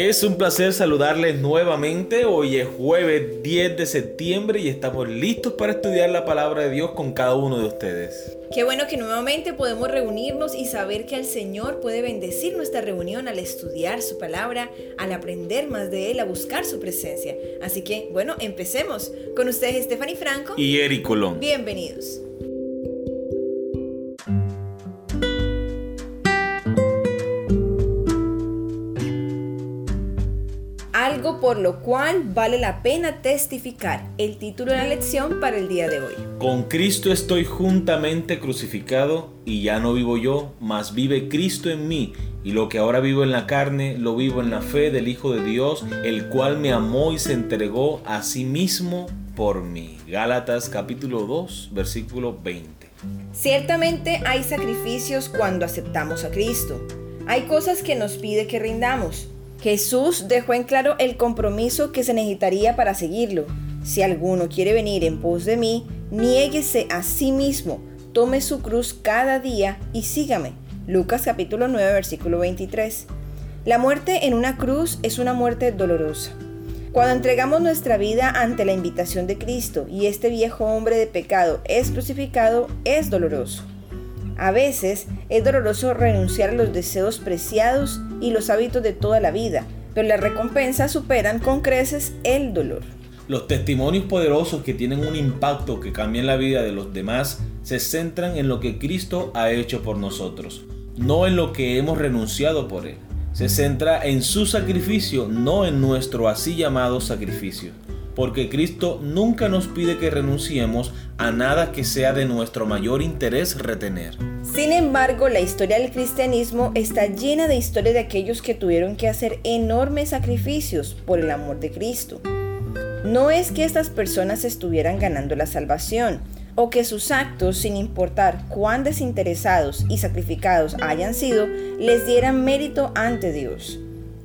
Es un placer saludarles nuevamente. Hoy es jueves 10 de septiembre y estamos listos para estudiar la palabra de Dios con cada uno de ustedes. Qué bueno que nuevamente podemos reunirnos y saber que el Señor puede bendecir nuestra reunión al estudiar su palabra, al aprender más de Él, a buscar su presencia. Así que, bueno, empecemos. Con ustedes Stephanie Franco y Eric Colón. Bienvenidos. Por lo cual vale la pena testificar. El título de la lección para el día de hoy. Con Cristo estoy juntamente crucificado y ya no vivo yo, mas vive Cristo en mí. Y lo que ahora vivo en la carne, lo vivo en la fe del Hijo de Dios, el cual me amó y se entregó a sí mismo por mí. Gálatas capítulo 2, versículo 20. Ciertamente hay sacrificios cuando aceptamos a Cristo. Hay cosas que nos pide que rindamos Jesús dejó en claro el compromiso que se necesitaría para seguirlo. Si alguno quiere venir en pos de mí, niéguese a sí mismo, tome su cruz cada día y sígame. Lucas capítulo 9 versículo 23. La muerte en una cruz es una muerte dolorosa. Cuando entregamos nuestra vida ante la invitación de Cristo y este viejo hombre de pecado es crucificado, es doloroso. A veces es doloroso renunciar a los deseos preciados y los hábitos de toda la vida, pero las recompensas superan con creces el dolor. Los testimonios poderosos que tienen un impacto que cambia la vida de los demás se centran en lo que Cristo ha hecho por nosotros, no en lo que hemos renunciado por Él. Se centra en su sacrificio, no en nuestro así llamado sacrificio porque Cristo nunca nos pide que renunciemos a nada que sea de nuestro mayor interés retener. Sin embargo, la historia del cristianismo está llena de historias de aquellos que tuvieron que hacer enormes sacrificios por el amor de Cristo. No es que estas personas estuvieran ganando la salvación, o que sus actos, sin importar cuán desinteresados y sacrificados hayan sido, les dieran mérito ante Dios.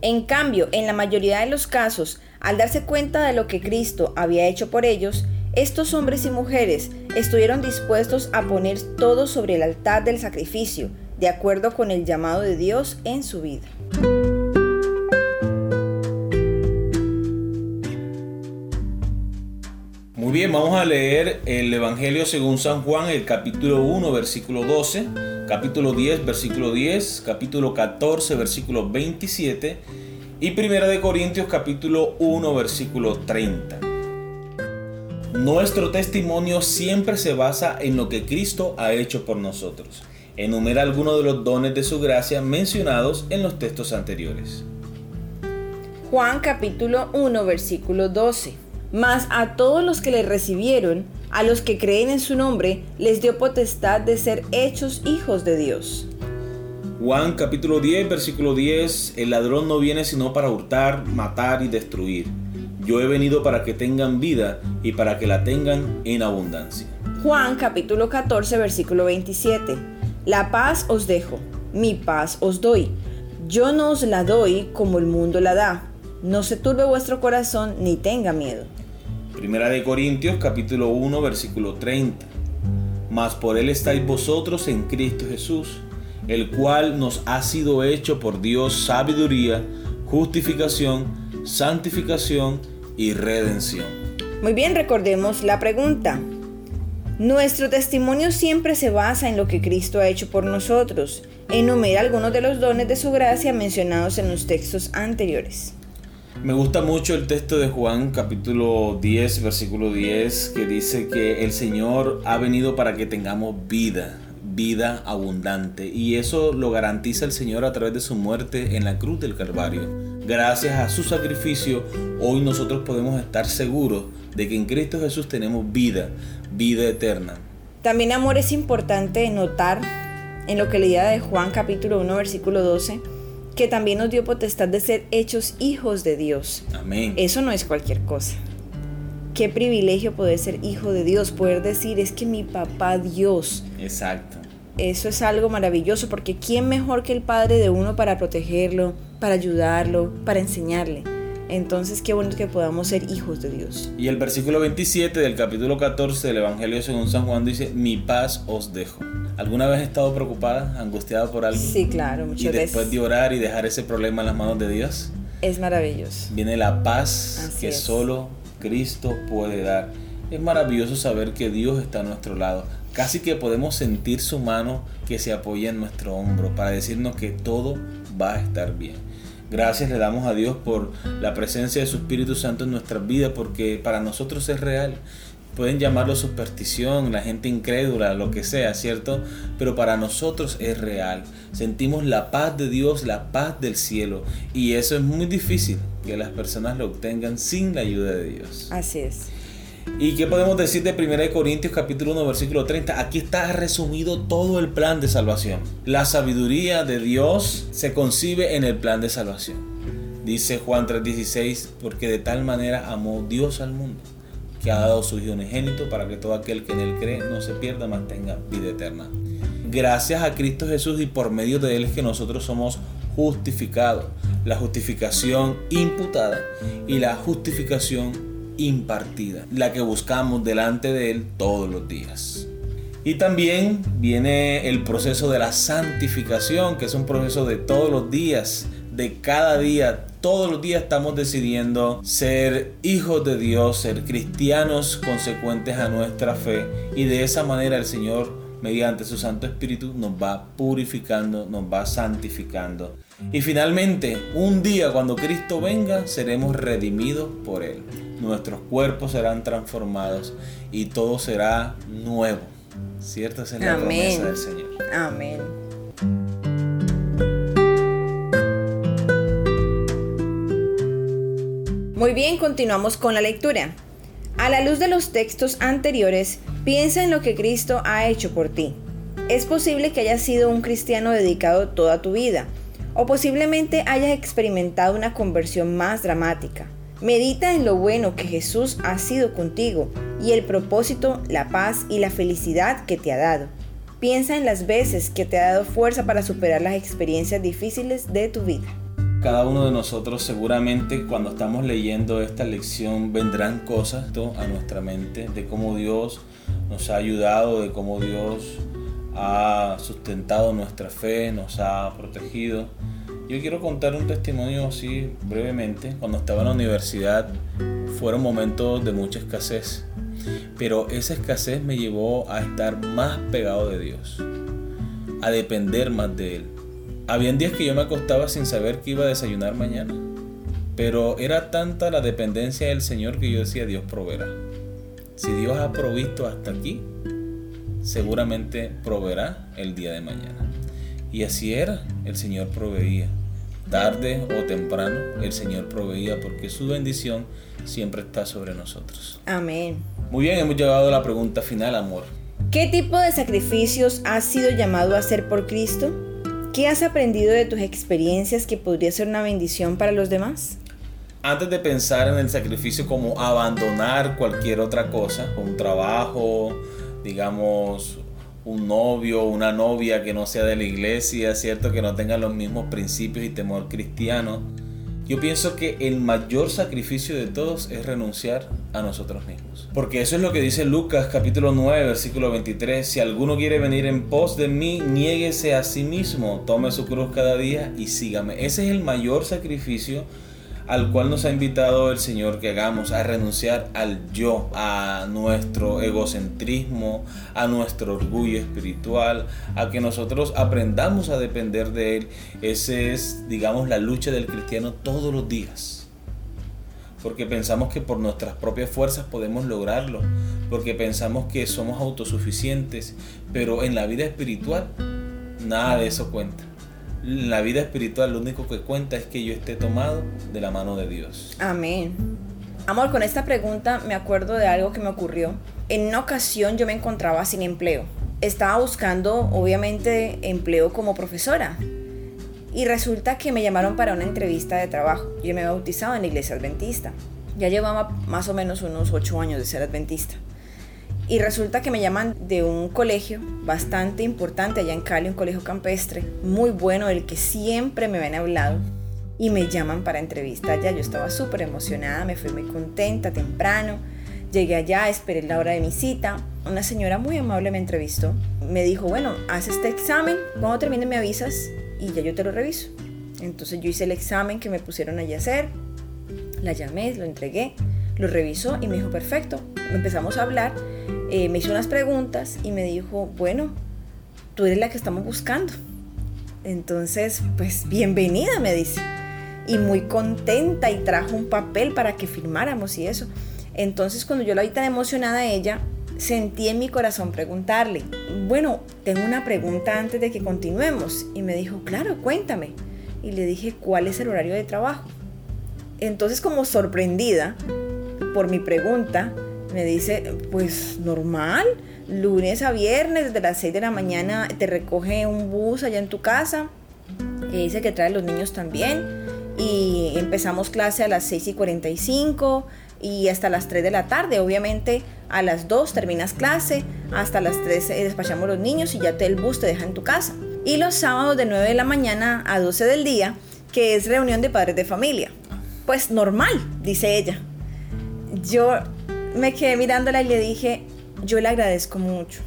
En cambio, en la mayoría de los casos, al darse cuenta de lo que Cristo había hecho por ellos, estos hombres y mujeres estuvieron dispuestos a poner todo sobre el altar del sacrificio, de acuerdo con el llamado de Dios en su vida. Muy bien, vamos a leer el Evangelio según San Juan, el capítulo 1, versículo 12, capítulo 10, versículo 10, capítulo 14, versículo 27 y Primera de Corintios capítulo 1 versículo 30. Nuestro testimonio siempre se basa en lo que Cristo ha hecho por nosotros. Enumera algunos de los dones de su gracia mencionados en los textos anteriores. Juan capítulo 1 versículo 12. Mas a todos los que le recibieron, a los que creen en su nombre, les dio potestad de ser hechos hijos de Dios. Juan capítulo 10, versículo 10, el ladrón no viene sino para hurtar, matar y destruir. Yo he venido para que tengan vida y para que la tengan en abundancia. Juan capítulo 14, versículo 27. La paz os dejo, mi paz os doy. Yo no os la doy como el mundo la da. No se turbe vuestro corazón ni tenga miedo. Primera de Corintios capítulo 1, versículo 30. Mas por él estáis vosotros en Cristo Jesús el cual nos ha sido hecho por Dios sabiduría, justificación, santificación y redención. Muy bien, recordemos la pregunta. Nuestro testimonio siempre se basa en lo que Cristo ha hecho por nosotros. Enumera algunos de los dones de su gracia mencionados en los textos anteriores. Me gusta mucho el texto de Juan capítulo 10, versículo 10, que dice que el Señor ha venido para que tengamos vida vida abundante. Y eso lo garantiza el Señor a través de su muerte en la cruz del Calvario. Gracias a su sacrificio, hoy nosotros podemos estar seguros de que en Cristo Jesús tenemos vida, vida eterna. También, amor, es importante notar en lo que leía de Juan capítulo 1, versículo 12, que también nos dio potestad de ser hechos hijos de Dios. Amén. Eso no es cualquier cosa. Qué privilegio poder ser hijo de Dios, poder decir, es que mi papá Dios. Exacto eso es algo maravilloso porque ¿quién mejor que el padre de uno para protegerlo, para ayudarlo, para enseñarle? Entonces, qué bueno que podamos ser hijos de Dios. Y el versículo 27 del capítulo 14 del Evangelio según San Juan dice, mi paz os dejo. ¿Alguna vez has estado preocupada, angustiada por algo? Sí, claro, muchas veces. Y después de orar y dejar ese problema en las manos de Dios, Es maravilloso. Viene la paz que solo Cristo puede dar. Es maravilloso saber que Dios está a nuestro lado. Casi que podemos sentir su mano que se apoya en nuestro hombro para decirnos que todo va a estar bien. Gracias le damos a Dios por la presencia de su Espíritu Santo en nuestras vidas porque para nosotros es real. Pueden llamarlo superstición, la gente incrédula, lo que sea, ¿cierto? Pero para nosotros es real. Sentimos la paz de Dios, la paz del cielo. Y eso es muy difícil que las personas lo obtengan sin la ayuda de Dios. Así es. ¿Y qué podemos decir de 1 Corintios capítulo 1 versículo 30? Aquí está resumido todo el plan de salvación. La sabiduría de Dios se concibe en el plan de salvación. Dice Juan 3:16, porque de tal manera amó Dios al mundo, que ha dado su Hijo unigénito para que todo aquel que en él cree no se pierda, mantenga vida eterna. Gracias a Cristo Jesús y por medio de él es que nosotros somos justificados. La justificación imputada y la justificación impartida, la que buscamos delante de Él todos los días. Y también viene el proceso de la santificación, que es un proceso de todos los días, de cada día. Todos los días estamos decidiendo ser hijos de Dios, ser cristianos consecuentes a nuestra fe. Y de esa manera el Señor, mediante su Santo Espíritu, nos va purificando, nos va santificando. Y finalmente, un día cuando Cristo venga, seremos redimidos por Él nuestros cuerpos serán transformados y todo será nuevo. ¿Cierto? Esa es la promesa del Señor. Amén. Muy bien, continuamos con la lectura. A la luz de los textos anteriores, piensa en lo que Cristo ha hecho por ti. Es posible que hayas sido un cristiano dedicado toda tu vida, o posiblemente hayas experimentado una conversión más dramática. Medita en lo bueno que Jesús ha sido contigo y el propósito, la paz y la felicidad que te ha dado. Piensa en las veces que te ha dado fuerza para superar las experiencias difíciles de tu vida. Cada uno de nosotros seguramente cuando estamos leyendo esta lección vendrán cosas a nuestra mente de cómo Dios nos ha ayudado, de cómo Dios ha sustentado nuestra fe, nos ha protegido yo quiero contar un testimonio así brevemente. Cuando estaba en la universidad fueron momentos de mucha escasez, pero esa escasez me llevó a estar más pegado de Dios, a depender más de Él. Habían días que yo me acostaba sin saber que iba a desayunar mañana, pero era tanta la dependencia del Señor que yo decía Dios proveerá. Si Dios ha provisto hasta aquí, seguramente proveerá el día de mañana. Y así era, el Señor proveía tarde o temprano, el Señor proveía porque su bendición siempre está sobre nosotros. Amén. Muy bien, hemos llegado a la pregunta final, amor. ¿Qué tipo de sacrificios has sido llamado a hacer por Cristo? ¿Qué has aprendido de tus experiencias que podría ser una bendición para los demás? Antes de pensar en el sacrificio como abandonar cualquier otra cosa, un trabajo, digamos, un novio una novia que no sea de la iglesia, ¿cierto? Que no tenga los mismos principios y temor cristiano. Yo pienso que el mayor sacrificio de todos es renunciar a nosotros mismos. Porque eso es lo que dice Lucas capítulo 9, versículo 23. Si alguno quiere venir en pos de mí, niéguese a sí mismo, tome su cruz cada día y sígame. Ese es el mayor sacrificio al cual nos ha invitado el Señor que hagamos, a renunciar al yo, a nuestro egocentrismo, a nuestro orgullo espiritual, a que nosotros aprendamos a depender de Él. Ese es, digamos, la lucha del cristiano todos los días. Porque pensamos que por nuestras propias fuerzas podemos lograrlo, porque pensamos que somos autosuficientes, pero en la vida espiritual nada de eso cuenta la vida espiritual lo único que cuenta es que yo esté tomado de la mano de Dios. Amén. Amor, con esta pregunta me acuerdo de algo que me ocurrió. En una ocasión yo me encontraba sin empleo. Estaba buscando, obviamente, empleo como profesora. Y resulta que me llamaron para una entrevista de trabajo. Yo me he bautizado en la iglesia adventista. Ya llevaba más o menos unos ocho años de ser adventista. Y resulta que me llaman de un colegio bastante importante allá en Cali, un colegio campestre, muy bueno, del que siempre me habían hablado. Y me llaman para entrevista allá. Yo estaba súper emocionada, me fui muy contenta temprano. Llegué allá, esperé la hora de mi cita. Una señora muy amable me entrevistó. Me dijo, bueno, haz este examen, cuando termine me avisas y ya yo te lo reviso. Entonces yo hice el examen que me pusieron allí a hacer, la llamé, lo entregué, lo revisó y me dijo, perfecto. Empezamos a hablar, eh, me hizo unas preguntas y me dijo, bueno, tú eres la que estamos buscando. Entonces, pues bienvenida, me dice. Y muy contenta y trajo un papel para que firmáramos y eso. Entonces, cuando yo la vi tan emocionada a ella, sentí en mi corazón preguntarle, bueno, tengo una pregunta antes de que continuemos. Y me dijo, claro, cuéntame. Y le dije, ¿cuál es el horario de trabajo? Entonces, como sorprendida por mi pregunta, me dice, pues normal, lunes a viernes, desde las 6 de la mañana te recoge un bus allá en tu casa. Y dice que trae los niños también. Y empezamos clase a las 6 y 45 y hasta las 3 de la tarde. Obviamente a las 2 terminas clase, hasta las 3 eh, despachamos los niños y ya te, el bus te deja en tu casa. Y los sábados de 9 de la mañana a 12 del día, que es reunión de padres de familia. Pues normal, dice ella. Yo me quedé mirándola y le dije, yo le agradezco mucho,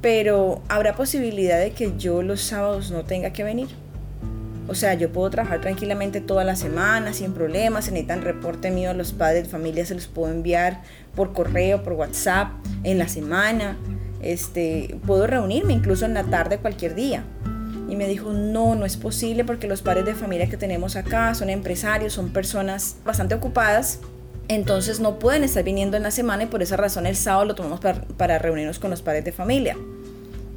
pero ¿habrá posibilidad de que yo los sábados no tenga que venir? O sea, yo puedo trabajar tranquilamente toda la semana sin problemas. Si necesitan reporte mío a los padres de familia, se los puedo enviar por correo, por WhatsApp, en la semana. Este, puedo reunirme incluso en la tarde cualquier día. Y me dijo, no, no es posible porque los padres de familia que tenemos acá son empresarios, son personas bastante ocupadas. Entonces no pueden estar viniendo en la semana y por esa razón el sábado lo tomamos para, reunirnos con los padres de familia.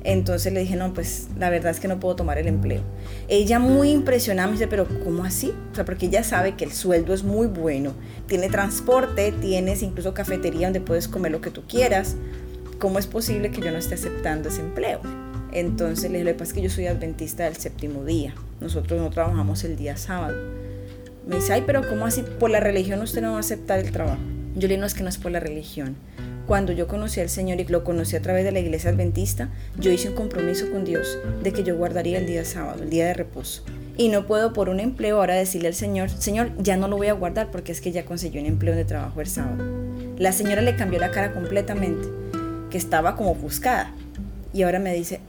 Entonces le dije, no, pues la verdad es que no puedo tomar el empleo. Ella muy impresionada me dice, pero ¿cómo así? O sea, porque ella sabe que el sueldo es muy bueno. Tiene transporte, tienes incluso cafetería donde puedes comer lo que tú quieras. ¿Cómo es posible que yo no esté aceptando ese empleo? Entonces le dije, lo que pasa es que yo soy adventista del séptimo día. Nosotros no trabajamos el día sábado. Me dice, ay, pero ¿cómo así? Por la religión usted no va a aceptar el trabajo. Yo le digo, no es que no es por la religión cuando yo conocí al Señor y lo conocí a través de la iglesia adventista, yo hice un compromiso con Dios de que yo guardaría el día sábado, el día de reposo. Y no puedo por un empleo ahora decirle al Señor, Señor, ya no lo voy a guardar porque es que ya consiguió un empleo de trabajo el sábado. La señora le cambió la cara completamente, que estaba como buscada. Y ahora me dice,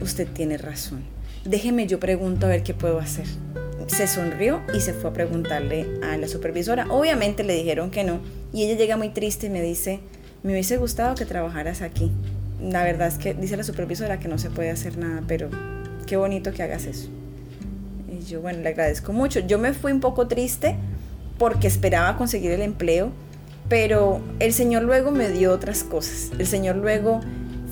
usted tiene razón. Déjeme, yo pregunto a ver qué puedo hacer. Se sonrió y se fue a preguntarle a la supervisora. Obviamente le dijeron que no. Y ella llega muy triste y me dice, me hubiese gustado que trabajaras aquí. La verdad es que dice la supervisora que no se puede hacer nada, pero qué bonito que hagas eso. Y yo, bueno, le agradezco mucho. Yo me fui un poco triste porque esperaba conseguir el empleo, pero el Señor luego me dio otras cosas. El Señor luego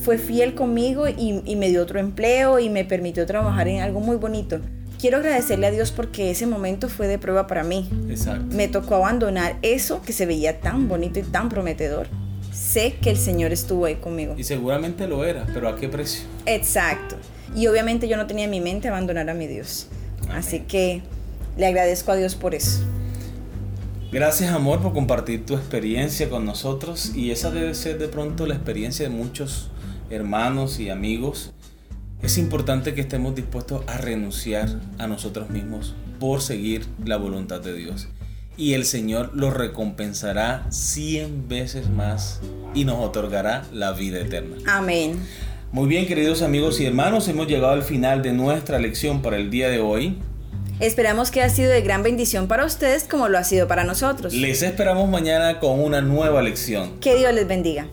fue fiel conmigo y, y me dio otro empleo y me permitió trabajar en algo muy bonito quiero agradecerle a Dios porque ese momento fue de prueba para mí. Exacto. Me tocó abandonar eso que se veía tan bonito y tan prometedor sé que el Señor estuvo ahí conmigo. Y seguramente lo era, pero ¿a qué precio? Exacto. Y obviamente yo no tenía en mi mente abandonar a mi Dios. Así que le agradezco a Dios por eso. Gracias amor por compartir tu experiencia con nosotros y esa debe ser de pronto la experiencia de muchos hermanos y amigos. Es importante que estemos dispuestos a renunciar a nosotros mismos por seguir la voluntad de Dios y el Señor lo recompensará cien veces más y nos otorgará la vida eterna. Amén. Muy bien, queridos amigos y hermanos, hemos llegado al final de nuestra lección para el día de hoy. Esperamos que haya sido de gran bendición para ustedes como lo ha sido para nosotros. Les esperamos mañana con una nueva lección. Que Dios les bendiga.